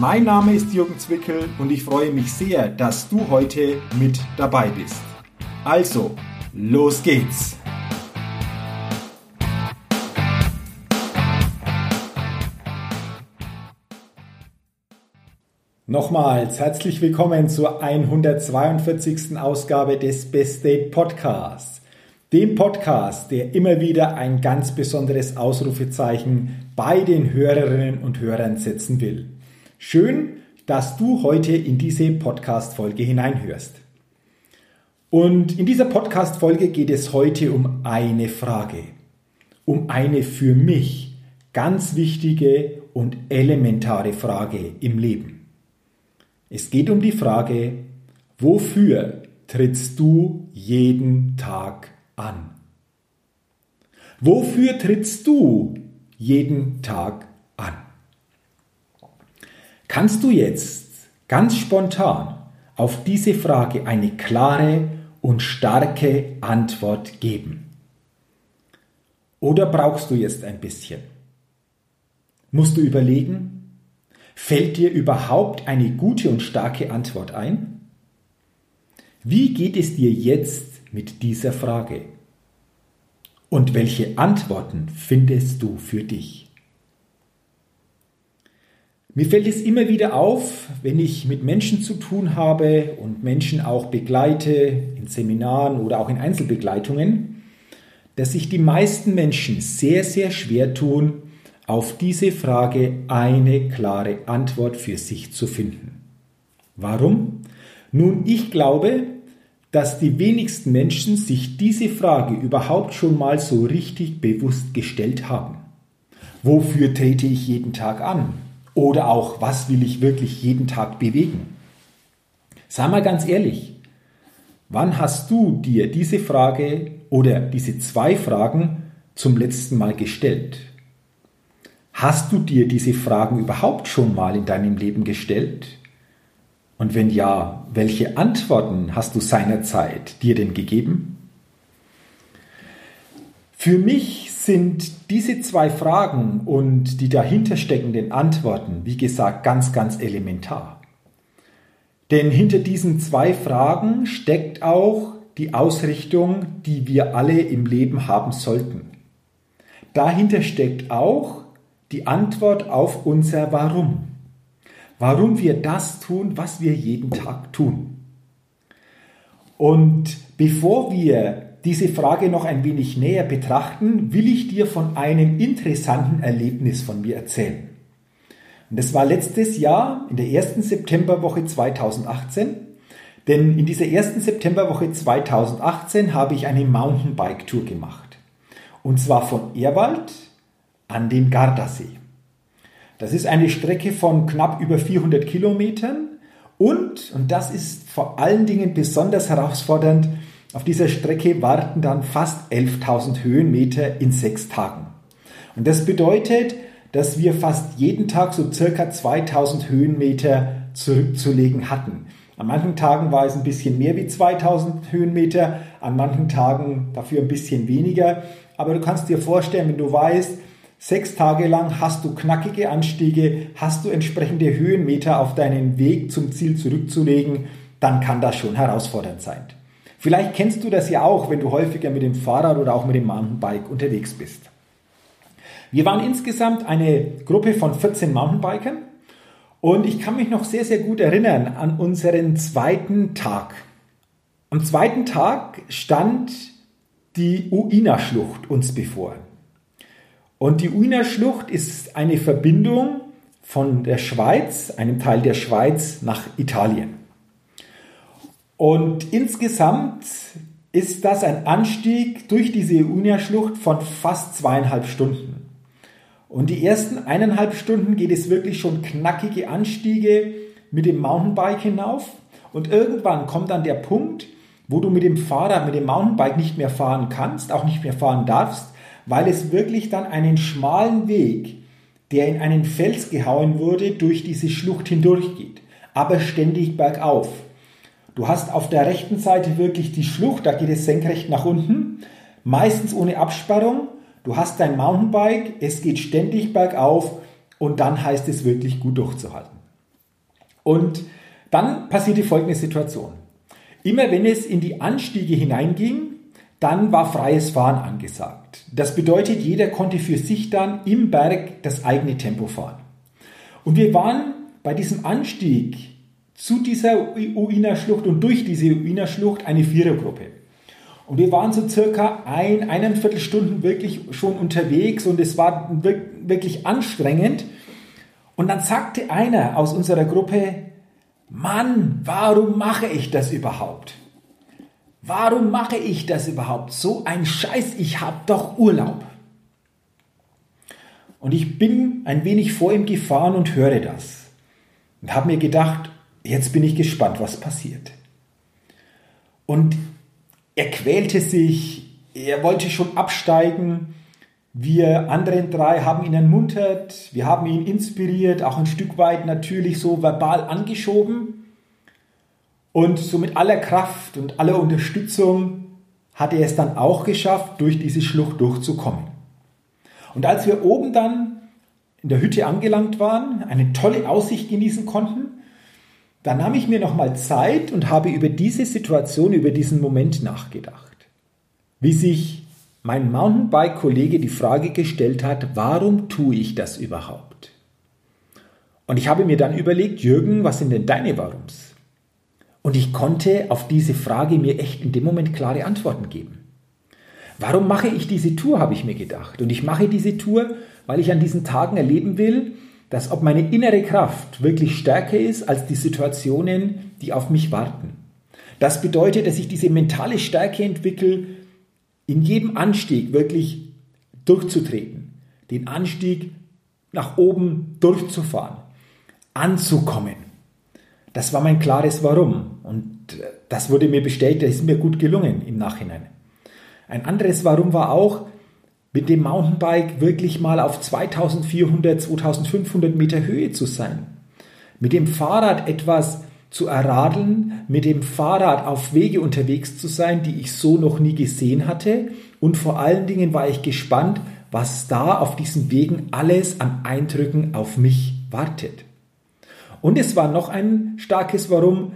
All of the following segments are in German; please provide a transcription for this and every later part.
Mein Name ist Jürgen Zwickel und ich freue mich sehr, dass du heute mit dabei bist. Also, los geht's! Nochmals herzlich willkommen zur 142. Ausgabe des Best Date Podcasts. Dem Podcast, der immer wieder ein ganz besonderes Ausrufezeichen bei den Hörerinnen und Hörern setzen will. Schön, dass du heute in diese Podcast-Folge hineinhörst. Und in dieser Podcast-Folge geht es heute um eine Frage. Um eine für mich ganz wichtige und elementare Frage im Leben. Es geht um die Frage, wofür trittst du jeden Tag an? Wofür trittst du jeden Tag? Kannst du jetzt ganz spontan auf diese Frage eine klare und starke Antwort geben? Oder brauchst du jetzt ein bisschen? Musst du überlegen? Fällt dir überhaupt eine gute und starke Antwort ein? Wie geht es dir jetzt mit dieser Frage? Und welche Antworten findest du für dich? Mir fällt es immer wieder auf, wenn ich mit Menschen zu tun habe und Menschen auch begleite in Seminaren oder auch in Einzelbegleitungen, dass sich die meisten Menschen sehr, sehr schwer tun, auf diese Frage eine klare Antwort für sich zu finden. Warum? Nun, ich glaube, dass die wenigsten Menschen sich diese Frage überhaupt schon mal so richtig bewusst gestellt haben. Wofür trete ich jeden Tag an? Oder auch, was will ich wirklich jeden Tag bewegen? Sei mal ganz ehrlich, wann hast du dir diese Frage oder diese zwei Fragen zum letzten Mal gestellt? Hast du dir diese Fragen überhaupt schon mal in deinem Leben gestellt? Und wenn ja, welche Antworten hast du seinerzeit dir denn gegeben? Für mich sind diese zwei Fragen und die dahinter steckenden Antworten, wie gesagt, ganz, ganz elementar. Denn hinter diesen zwei Fragen steckt auch die Ausrichtung, die wir alle im Leben haben sollten. Dahinter steckt auch die Antwort auf unser Warum. Warum wir das tun, was wir jeden Tag tun. Und bevor wir diese Frage noch ein wenig näher betrachten, will ich dir von einem interessanten Erlebnis von mir erzählen. Und das war letztes Jahr in der ersten Septemberwoche 2018. Denn in dieser ersten Septemberwoche 2018 habe ich eine Mountainbike-Tour gemacht. Und zwar von Erwald an den Gardasee. Das ist eine Strecke von knapp über 400 Kilometern und, und das ist vor allen Dingen besonders herausfordernd, auf dieser Strecke warten dann fast 11.000 Höhenmeter in sechs Tagen. Und das bedeutet, dass wir fast jeden Tag so circa 2000 Höhenmeter zurückzulegen hatten. An manchen Tagen war es ein bisschen mehr wie 2000 Höhenmeter, an manchen Tagen dafür ein bisschen weniger. Aber du kannst dir vorstellen, wenn du weißt, sechs Tage lang hast du knackige Anstiege, hast du entsprechende Höhenmeter auf deinen Weg zum Ziel zurückzulegen, dann kann das schon herausfordernd sein. Vielleicht kennst du das ja auch, wenn du häufiger mit dem Fahrrad oder auch mit dem Mountainbike unterwegs bist. Wir waren insgesamt eine Gruppe von 14 Mountainbikern und ich kann mich noch sehr, sehr gut erinnern an unseren zweiten Tag. Am zweiten Tag stand die Uina-Schlucht uns bevor. Und die Uina-Schlucht ist eine Verbindung von der Schweiz, einem Teil der Schweiz, nach Italien. Und insgesamt ist das ein Anstieg durch diese Unia-Schlucht von fast zweieinhalb Stunden. Und die ersten eineinhalb Stunden geht es wirklich schon knackige Anstiege mit dem Mountainbike hinauf. Und irgendwann kommt dann der Punkt, wo du mit dem Fahrrad, mit dem Mountainbike nicht mehr fahren kannst, auch nicht mehr fahren darfst, weil es wirklich dann einen schmalen Weg, der in einen Fels gehauen wurde, durch diese Schlucht hindurchgeht, aber ständig bergauf. Du hast auf der rechten Seite wirklich die Schlucht, da geht es senkrecht nach unten, meistens ohne Absperrung. Du hast dein Mountainbike, es geht ständig bergauf und dann heißt es wirklich gut durchzuhalten. Und dann passierte folgende Situation. Immer wenn es in die Anstiege hineinging, dann war freies Fahren angesagt. Das bedeutet, jeder konnte für sich dann im Berg das eigene Tempo fahren. Und wir waren bei diesem Anstieg zu dieser Uiner Schlucht und durch diese Uiner Schlucht eine Vierergruppe. Und wir waren so circa ein, eineinviertel Stunden wirklich schon unterwegs und es war wirklich anstrengend. Und dann sagte einer aus unserer Gruppe, Mann, warum mache ich das überhaupt? Warum mache ich das überhaupt? So ein Scheiß, ich habe doch Urlaub. Und ich bin ein wenig vor ihm gefahren und höre das. Und habe mir gedacht, jetzt bin ich gespannt, was passiert. Und er quälte sich, er wollte schon absteigen. Wir anderen drei haben ihn ermuntert, wir haben ihn inspiriert, auch ein Stück weit natürlich so verbal angeschoben. Und so mit aller Kraft und aller Unterstützung hat er es dann auch geschafft, durch diese Schlucht durchzukommen. Und als wir oben dann in der Hütte angelangt waren, eine tolle Aussicht genießen konnten, da nahm ich mir nochmal Zeit und habe über diese Situation, über diesen Moment nachgedacht. Wie sich mein Mountainbike-Kollege die Frage gestellt hat, warum tue ich das überhaupt? Und ich habe mir dann überlegt, Jürgen, was sind denn deine Warums? Und ich konnte auf diese Frage mir echt in dem Moment klare Antworten geben. Warum mache ich diese Tour, habe ich mir gedacht. Und ich mache diese Tour, weil ich an diesen Tagen erleben will, dass ob meine innere Kraft wirklich stärker ist als die Situationen, die auf mich warten. Das bedeutet, dass ich diese mentale Stärke entwickle, in jedem Anstieg wirklich durchzutreten, den Anstieg nach oben durchzufahren, anzukommen. Das war mein klares Warum und das wurde mir bestätigt, das ist mir gut gelungen im Nachhinein. Ein anderes Warum war auch, mit dem Mountainbike wirklich mal auf 2400, 2500 Meter Höhe zu sein. Mit dem Fahrrad etwas zu erradeln, mit dem Fahrrad auf Wege unterwegs zu sein, die ich so noch nie gesehen hatte. Und vor allen Dingen war ich gespannt, was da auf diesen Wegen alles an Eindrücken auf mich wartet. Und es war noch ein starkes Warum,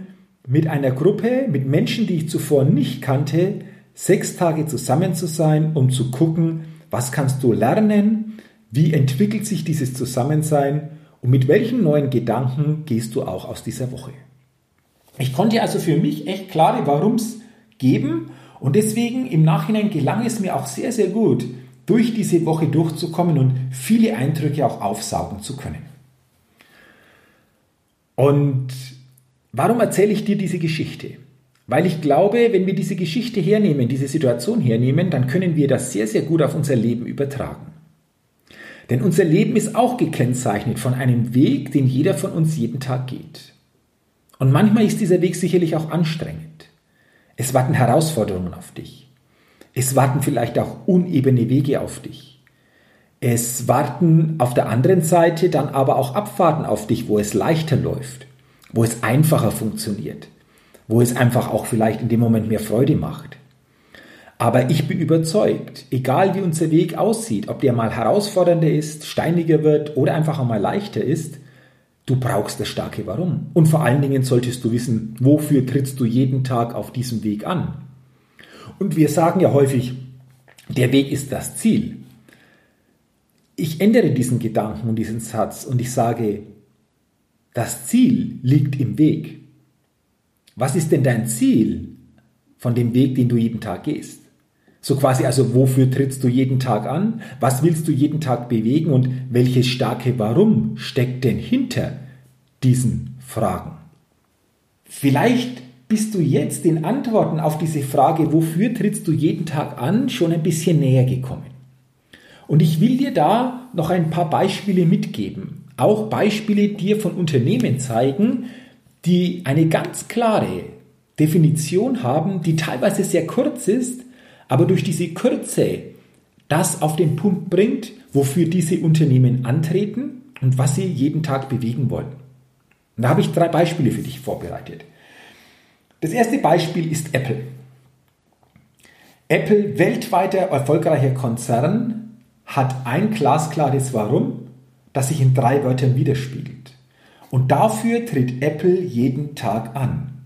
mit einer Gruppe, mit Menschen, die ich zuvor nicht kannte, sechs Tage zusammen zu sein, um zu gucken, was kannst du lernen? Wie entwickelt sich dieses Zusammensein? Und mit welchen neuen Gedanken gehst du auch aus dieser Woche? Ich konnte also für mich echt klare Warums geben und deswegen im Nachhinein gelang es mir auch sehr, sehr gut, durch diese Woche durchzukommen und viele Eindrücke auch aufsaugen zu können. Und warum erzähle ich dir diese Geschichte? Weil ich glaube, wenn wir diese Geschichte hernehmen, diese Situation hernehmen, dann können wir das sehr, sehr gut auf unser Leben übertragen. Denn unser Leben ist auch gekennzeichnet von einem Weg, den jeder von uns jeden Tag geht. Und manchmal ist dieser Weg sicherlich auch anstrengend. Es warten Herausforderungen auf dich. Es warten vielleicht auch unebene Wege auf dich. Es warten auf der anderen Seite dann aber auch Abfahrten auf dich, wo es leichter läuft, wo es einfacher funktioniert wo es einfach auch vielleicht in dem Moment mehr Freude macht. Aber ich bin überzeugt, egal wie unser Weg aussieht, ob der mal herausfordernder ist, steiniger wird oder einfach einmal leichter ist, du brauchst das starke Warum. Und vor allen Dingen solltest du wissen, wofür trittst du jeden Tag auf diesem Weg an. Und wir sagen ja häufig, der Weg ist das Ziel. Ich ändere diesen Gedanken und diesen Satz und ich sage, das Ziel liegt im Weg. Was ist denn dein Ziel von dem Weg, den du jeden Tag gehst? So quasi, also wofür trittst du jeden Tag an? Was willst du jeden Tag bewegen und welches starke Warum steckt denn hinter diesen Fragen? Vielleicht bist du jetzt den Antworten auf diese Frage, wofür trittst du jeden Tag an, schon ein bisschen näher gekommen. Und ich will dir da noch ein paar Beispiele mitgeben. Auch Beispiele dir von Unternehmen zeigen, die eine ganz klare Definition haben, die teilweise sehr kurz ist, aber durch diese Kürze das auf den Punkt bringt, wofür diese Unternehmen antreten und was sie jeden Tag bewegen wollen. Und da habe ich drei Beispiele für dich vorbereitet. Das erste Beispiel ist Apple. Apple, weltweiter erfolgreicher Konzern, hat ein glasklares Warum, das sich in drei Wörtern widerspiegelt. Und dafür tritt Apple jeden Tag an.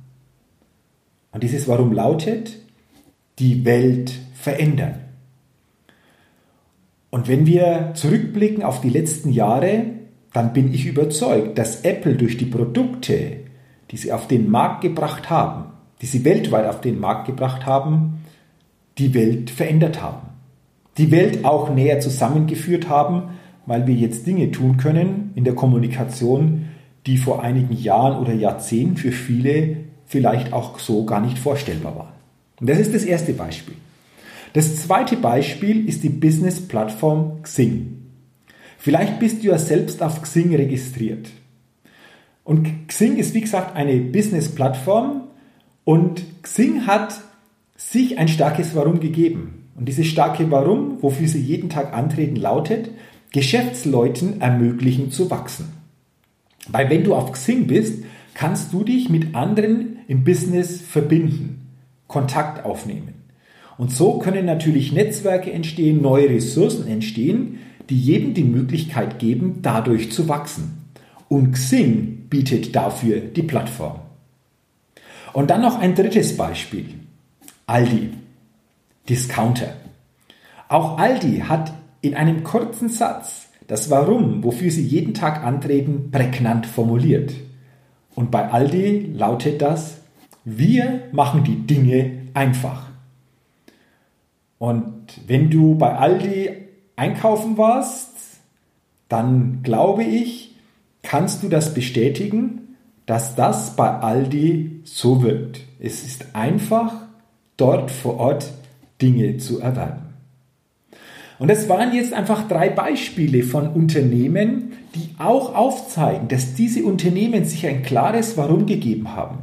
Und dieses Warum lautet, die Welt verändern. Und wenn wir zurückblicken auf die letzten Jahre, dann bin ich überzeugt, dass Apple durch die Produkte, die sie auf den Markt gebracht haben, die sie weltweit auf den Markt gebracht haben, die Welt verändert haben. Die Welt auch näher zusammengeführt haben, weil wir jetzt Dinge tun können in der Kommunikation, die vor einigen Jahren oder Jahrzehnten für viele vielleicht auch so gar nicht vorstellbar waren. Und das ist das erste Beispiel. Das zweite Beispiel ist die Business-Plattform Xing. Vielleicht bist du ja selbst auf Xing registriert. Und Xing ist wie gesagt eine Business-Plattform und Xing hat sich ein starkes Warum gegeben. Und dieses starke Warum, wofür sie jeden Tag antreten, lautet, Geschäftsleuten ermöglichen zu wachsen. Weil wenn du auf Xing bist, kannst du dich mit anderen im Business verbinden, Kontakt aufnehmen. Und so können natürlich Netzwerke entstehen, neue Ressourcen entstehen, die jedem die Möglichkeit geben, dadurch zu wachsen. Und Xing bietet dafür die Plattform. Und dann noch ein drittes Beispiel. Aldi, Discounter. Auch Aldi hat in einem kurzen Satz das Warum, wofür sie jeden Tag antreten, prägnant formuliert. Und bei Aldi lautet das, wir machen die Dinge einfach. Und wenn du bei Aldi einkaufen warst, dann glaube ich, kannst du das bestätigen, dass das bei Aldi so wird. Es ist einfach, dort vor Ort Dinge zu erwerben. Und es waren jetzt einfach drei Beispiele von Unternehmen, die auch aufzeigen, dass diese Unternehmen sich ein klares Warum gegeben haben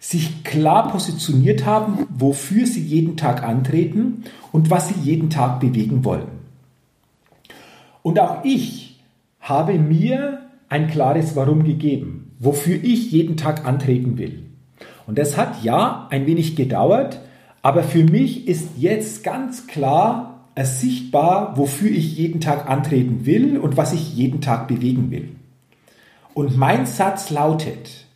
sich klar positioniert haben, wofür sie jeden Tag antreten und was sie jeden Tag bewegen wollen. Und auch ich habe mir ein klares Warum gegeben, wofür ich jeden Tag antreten will. Und das hat ja ein wenig gedauert, aber für mich ist jetzt ganz klar sichtbar, wofür ich jeden Tag antreten will und was ich jeden Tag bewegen will. Und mein Satz lautet,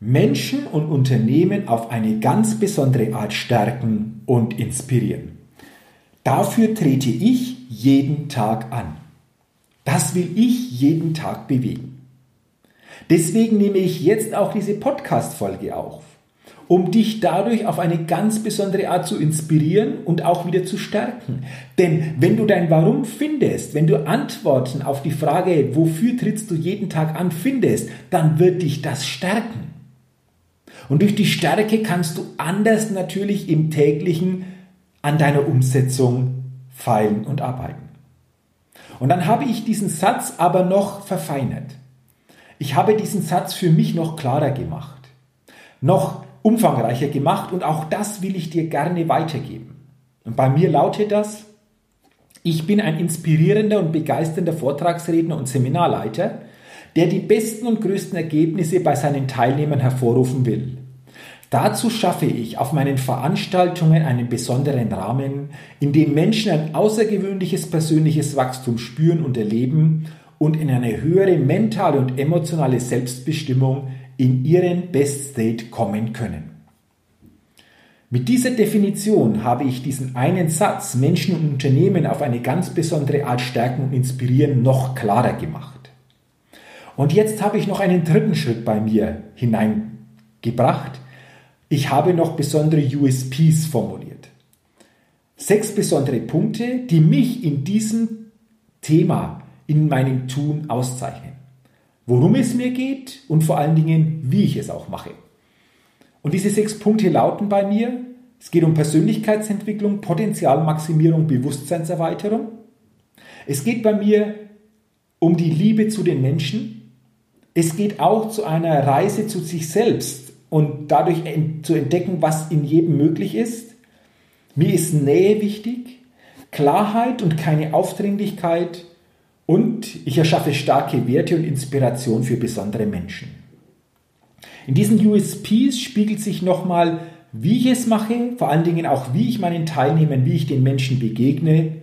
Menschen und Unternehmen auf eine ganz besondere Art stärken und inspirieren. Dafür trete ich jeden Tag an. Das will ich jeden Tag bewegen. Deswegen nehme ich jetzt auch diese Podcast-Folge auf, um dich dadurch auf eine ganz besondere Art zu inspirieren und auch wieder zu stärken. Denn wenn du dein Warum findest, wenn du Antworten auf die Frage, wofür trittst du jeden Tag an, findest, dann wird dich das stärken. Und durch die Stärke kannst du anders natürlich im täglichen an deiner Umsetzung feilen und arbeiten. Und dann habe ich diesen Satz aber noch verfeinert. Ich habe diesen Satz für mich noch klarer gemacht, noch umfangreicher gemacht und auch das will ich dir gerne weitergeben. Und bei mir lautet das, ich bin ein inspirierender und begeisternder Vortragsredner und Seminarleiter, der die besten und größten Ergebnisse bei seinen Teilnehmern hervorrufen will. Dazu schaffe ich auf meinen Veranstaltungen einen besonderen Rahmen, in dem Menschen ein außergewöhnliches persönliches Wachstum spüren und erleben und in eine höhere mentale und emotionale Selbstbestimmung in ihren Best State kommen können. Mit dieser Definition habe ich diesen einen Satz Menschen und Unternehmen auf eine ganz besondere Art stärken und inspirieren noch klarer gemacht. Und jetzt habe ich noch einen dritten Schritt bei mir hineingebracht. Ich habe noch besondere USPs formuliert. Sechs besondere Punkte, die mich in diesem Thema, in meinem Tun auszeichnen. Worum es mir geht und vor allen Dingen, wie ich es auch mache. Und diese sechs Punkte lauten bei mir, es geht um Persönlichkeitsentwicklung, Potenzialmaximierung, Bewusstseinserweiterung. Es geht bei mir um die Liebe zu den Menschen, Es geht auch zu einer Reise zu sich selbst und dadurch zu entdecken, was in jedem möglich ist. Mir ist Nähe wichtig, Klarheit und keine Aufdringlichkeit und ich erschaffe starke Werte und Inspiration für besondere Menschen. In diesen USPs spiegelt sich nochmal, wie ich es mache, vor allen Dingen auch, wie ich meinen Teilnehmern, wie ich den Menschen begegne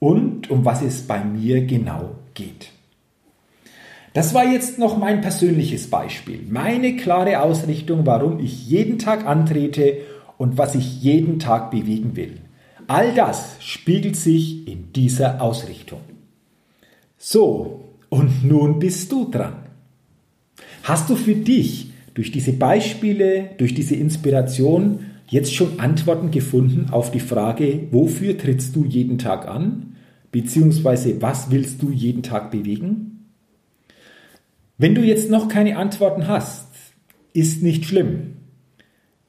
und um was es bei mir genau geht. Das war jetzt noch mein persönliches Beispiel, meine klare Ausrichtung, warum ich jeden Tag antrete und was ich jeden Tag bewegen will. All das spiegelt sich in dieser Ausrichtung. So, und nun bist du dran. Hast du für dich durch diese Beispiele, durch diese Inspiration jetzt schon Antworten gefunden auf die Frage, wofür trittst du jeden Tag an? Beziehungsweise was willst du jeden Tag bewegen? Wenn du jetzt noch keine Antworten hast, ist nicht schlimm.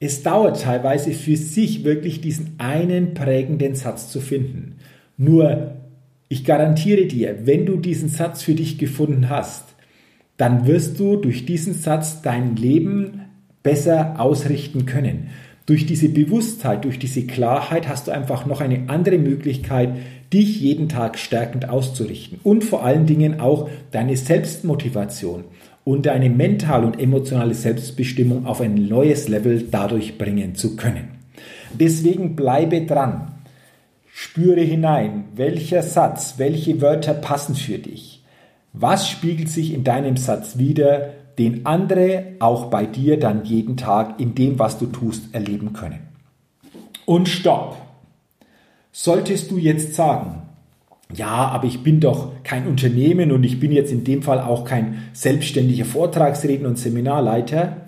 Es dauert teilweise für sich wirklich diesen einen prägenden Satz zu finden. Nur, ich garantiere dir, wenn du diesen Satz für dich gefunden hast, dann wirst du durch diesen Satz dein Leben besser ausrichten können. Durch diese Bewusstheit, durch diese Klarheit hast du einfach noch eine andere Möglichkeit, dich jeden Tag stärkend auszurichten und vor allen Dingen auch deine Selbstmotivation und deine mentale und emotionale Selbstbestimmung auf ein neues Level dadurch bringen zu können. Deswegen bleibe dran. Spüre hinein, welcher Satz, welche Wörter passen für dich. Was spiegelt sich in deinem Satz wider, den andere auch bei dir dann jeden Tag in dem, was du tust, erleben können? Und stopp! Solltest du jetzt sagen, ja, aber ich bin doch kein Unternehmen und ich bin jetzt in dem Fall auch kein selbstständiger Vortragsredner und Seminarleiter.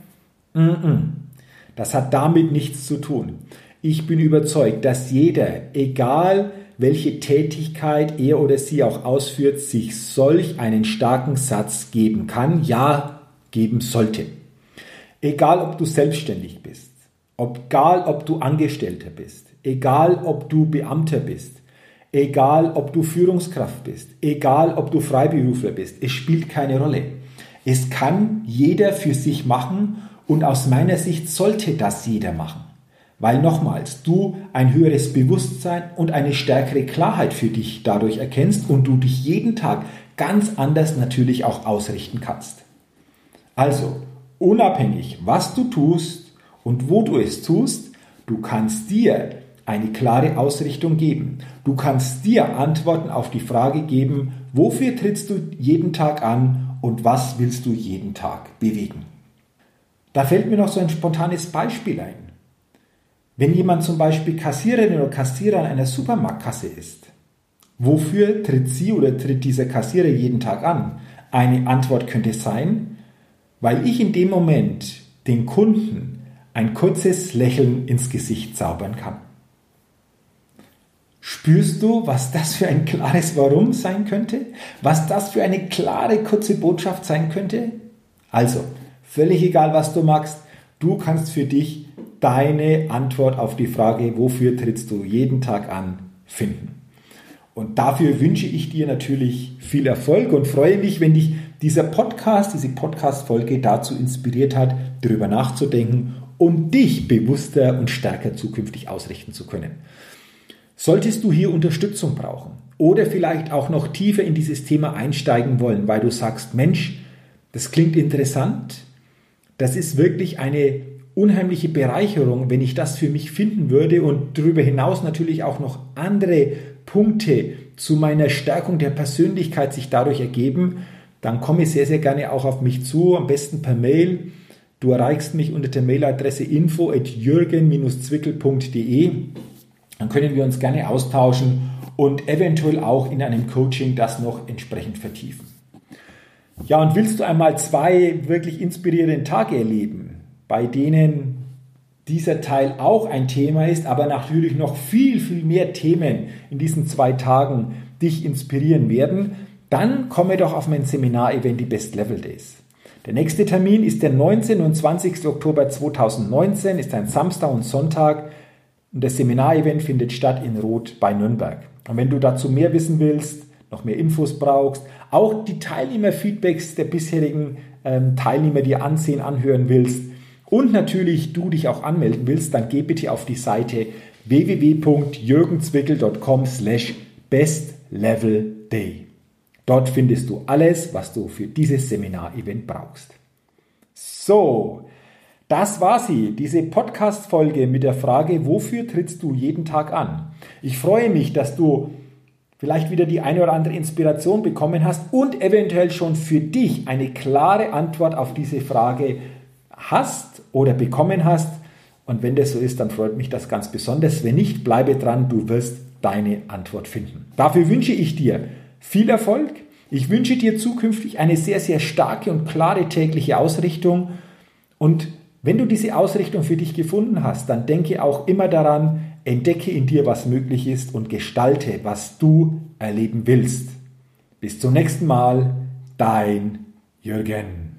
Das hat damit nichts zu tun. Ich bin überzeugt, dass jeder, egal welche Tätigkeit er oder sie auch ausführt, sich solch einen starken Satz geben kann, ja, geben sollte. Egal, ob du selbstständig bist, egal, ob du Angestellter bist, egal, ob du Beamter bist, egal, ob du Führungskraft bist, egal, ob du Freiberufler bist, es spielt keine Rolle. Es kann jeder für sich machen und aus meiner Sicht sollte das jeder machen. Weil nochmals, du ein höheres Bewusstsein und eine stärkere Klarheit für dich dadurch erkennst und du dich jeden Tag ganz anders natürlich auch ausrichten kannst. Also, unabhängig, was du tust und wo du es tust, du kannst dir eine klare Ausrichtung geben. Du kannst dir Antworten auf die Frage geben, wofür trittst du jeden Tag an und was willst du jeden Tag bewegen. Da fällt mir noch so ein spontanes Beispiel ein. Wenn jemand zum Beispiel Kassiererin oder Kassierer an einer Supermarktkasse ist, wofür tritt sie oder tritt dieser Kassierer jeden Tag an? Eine Antwort könnte sein, weil ich in dem Moment den Kunden ein kurzes Lächeln ins Gesicht zaubern kann. Spürst du, was das für ein klares Warum sein könnte? Was das für eine klare, kurze Botschaft sein könnte? Also, völlig egal, was du magst, du kannst für dich deine Antwort auf die Frage, wofür trittst du jeden Tag an, finden. Und dafür wünsche ich dir natürlich viel Erfolg und freue mich, wenn dich dieser Podcast, diese Podcast-Folge dazu inspiriert hat, darüber nachzudenken und dich bewusster und stärker zukünftig ausrichten zu können. Solltest du hier Unterstützung brauchen oder vielleicht auch noch tiefer in dieses Thema einsteigen wollen, weil du sagst, Mensch, das klingt interessant, das ist wirklich eine unheimliche Bereicherung, wenn ich das für mich finden würde und darüber hinaus natürlich auch noch andere Punkte zu meiner Stärkung der Persönlichkeit sich dadurch ergeben, dann komme sehr, sehr gerne auch auf mich zu, am besten per Mail. Du erreichst mich unter der Mailadresse info at jürgen-zwickel.de. Dann können wir uns gerne austauschen und eventuell auch in einem Coaching das noch entsprechend vertiefen. Ja, und willst du einmal zwei wirklich inspirierende Tage erleben? Bei denen dieser Teil auch ein Thema ist, aber natürlich noch viel, viel mehr Themen in diesen zwei Tagen dich inspirieren werden, dann komme doch auf mein Seminar-Event, die Best Level Days. Der nächste Termin ist der 19. und 20. Oktober 2019, ist ein Samstag und Sonntag und das Seminar-Event findet statt in Roth bei Nürnberg. Und wenn du dazu mehr wissen willst, noch mehr Infos brauchst, auch die Teilnehmerfeedbacks der bisherigen ähm, Teilnehmer dir ansehen, anhören willst und natürlich du dich auch anmelden willst, dann geh bitte auf die Seite www.jürgenzwickel.com slash bestlevelday. Dort findest du alles, was du für dieses Seminar-Event brauchst. So, das war sie, diese Podcast-Folge mit der Frage, wofür trittst du jeden Tag an? Ich freue mich, dass du vielleicht wieder die eine oder andere Inspiration bekommen hast und eventuell schon für dich eine klare Antwort auf diese Frage hast oder bekommen hast. Und wenn das so ist, dann freut mich das ganz besonders. Wenn nicht, bleibe dran, du wirst deine Antwort finden. Dafür wünsche ich dir viel Erfolg. Ich wünsche dir zukünftig eine sehr, sehr starke und klare tägliche Ausrichtung. Und wenn du diese Ausrichtung für dich gefunden hast, dann denke auch immer daran, entdecke in dir, was möglich ist und gestalte, was du erleben willst. Bis zum nächsten Mal, dein Jürgen.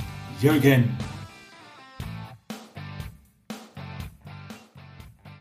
Jürgen.